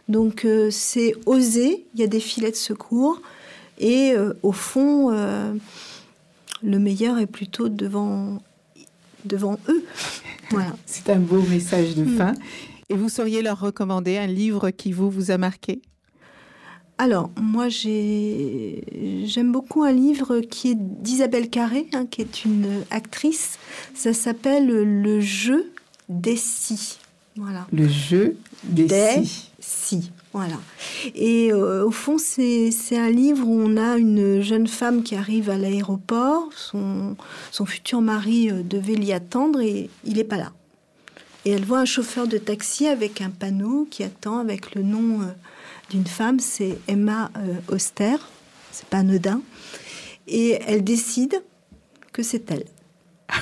Donc euh, c'est oser, il y a des filets de secours et au fond, le meilleur est plutôt devant, devant eux. Voilà. C'est un beau message de hmm. fin. Et vous sauriez leur recommander un livre qui vous, vous a marqué? Alors, moi, j'aime beaucoup un livre qui est d'Isabelle Carré, hein, qui est une actrice. Ça s'appelle Le jeu des si. Voilà. Le jeu des, si. Voilà. Et euh, au fond, c'est un livre où on a une jeune femme qui arrive à l'aéroport. Son, son futur mari euh, devait l'y attendre et il n'est pas là. Et elle voit un chauffeur de taxi avec un panneau qui attend avec le nom. Euh, d'une femme, c'est Emma euh, Auster, c'est pas anodin, et elle décide que c'est elle.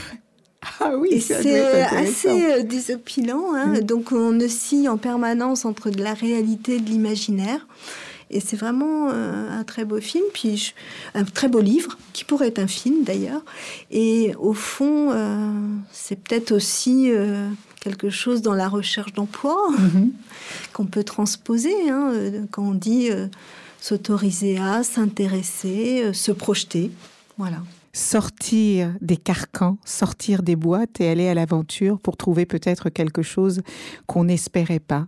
Ah oui, c'est assez euh, désopilant. Hein. Donc on oscille en permanence entre de la réalité et de l'imaginaire. Et c'est vraiment euh, un très beau film, puis un très beau livre, qui pourrait être un film d'ailleurs. Et au fond, c'est peut-être aussi quelque chose dans la recherche d'emploi mhm. qu'on peut transposer hein, euh, quand on dit euh, s'autoriser à s'intéresser, euh, se projeter. Voilà. sortir des carcans, sortir des boîtes et aller à l'aventure pour trouver peut-être quelque chose qu'on n'espérait pas.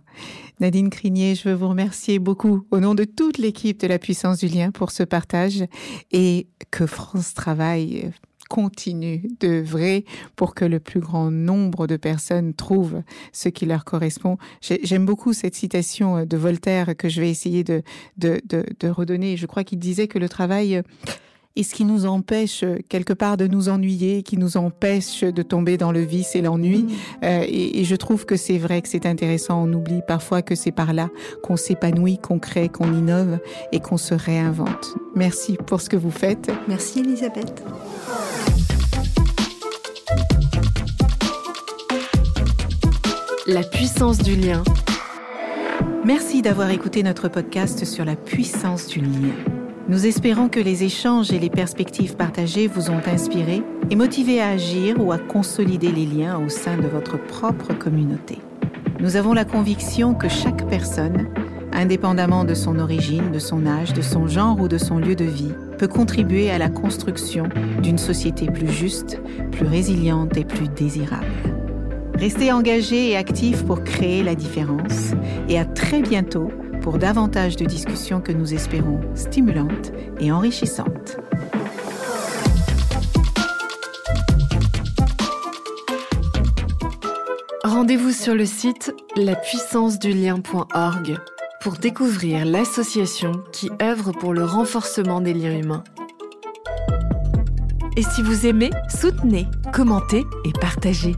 Nadine Crinier, je veux vous remercier beaucoup au nom de toute l'équipe de la puissance du lien pour ce partage et que France Travail continue vrai pour que le plus grand nombre de personnes trouvent ce qui leur correspond. J'aime beaucoup cette citation de Voltaire que je vais essayer de, de, de, de redonner. Je crois qu'il disait que le travail et ce qui nous empêche euh, quelque part de nous ennuyer, qui nous empêche de tomber dans le vice et l'ennui. Mm. Euh, et, je trouve que c'est vrai que c'est intéressant. On oublie parfois que c'est par là qu'on s'épanouit, qu'on crée, qu'on innove et qu'on se réinvente. Merci pour ce que vous faites. Merci Elisabeth. La puissance du lien. Merci d'avoir écouté notre podcast sur la puissance du lien. Nous espérons que les échanges et les perspectives partagées vous ont inspiré et motivé à agir ou à consolider les liens au sein de votre propre communauté. Nous avons la conviction que chaque personne, indépendamment de son origine, de son âge, de son genre ou de son lieu de vie, peut contribuer à la construction d'une société plus juste, plus résiliente et plus désirable. Restez engagés et actifs pour créer la différence et à très bientôt pour davantage de discussions que nous espérons stimulantes et enrichissantes. Rendez-vous sur le site lapuissancedulien.org pour découvrir l'association qui œuvre pour le renforcement des liens humains. Et si vous aimez, soutenez, commentez et partagez.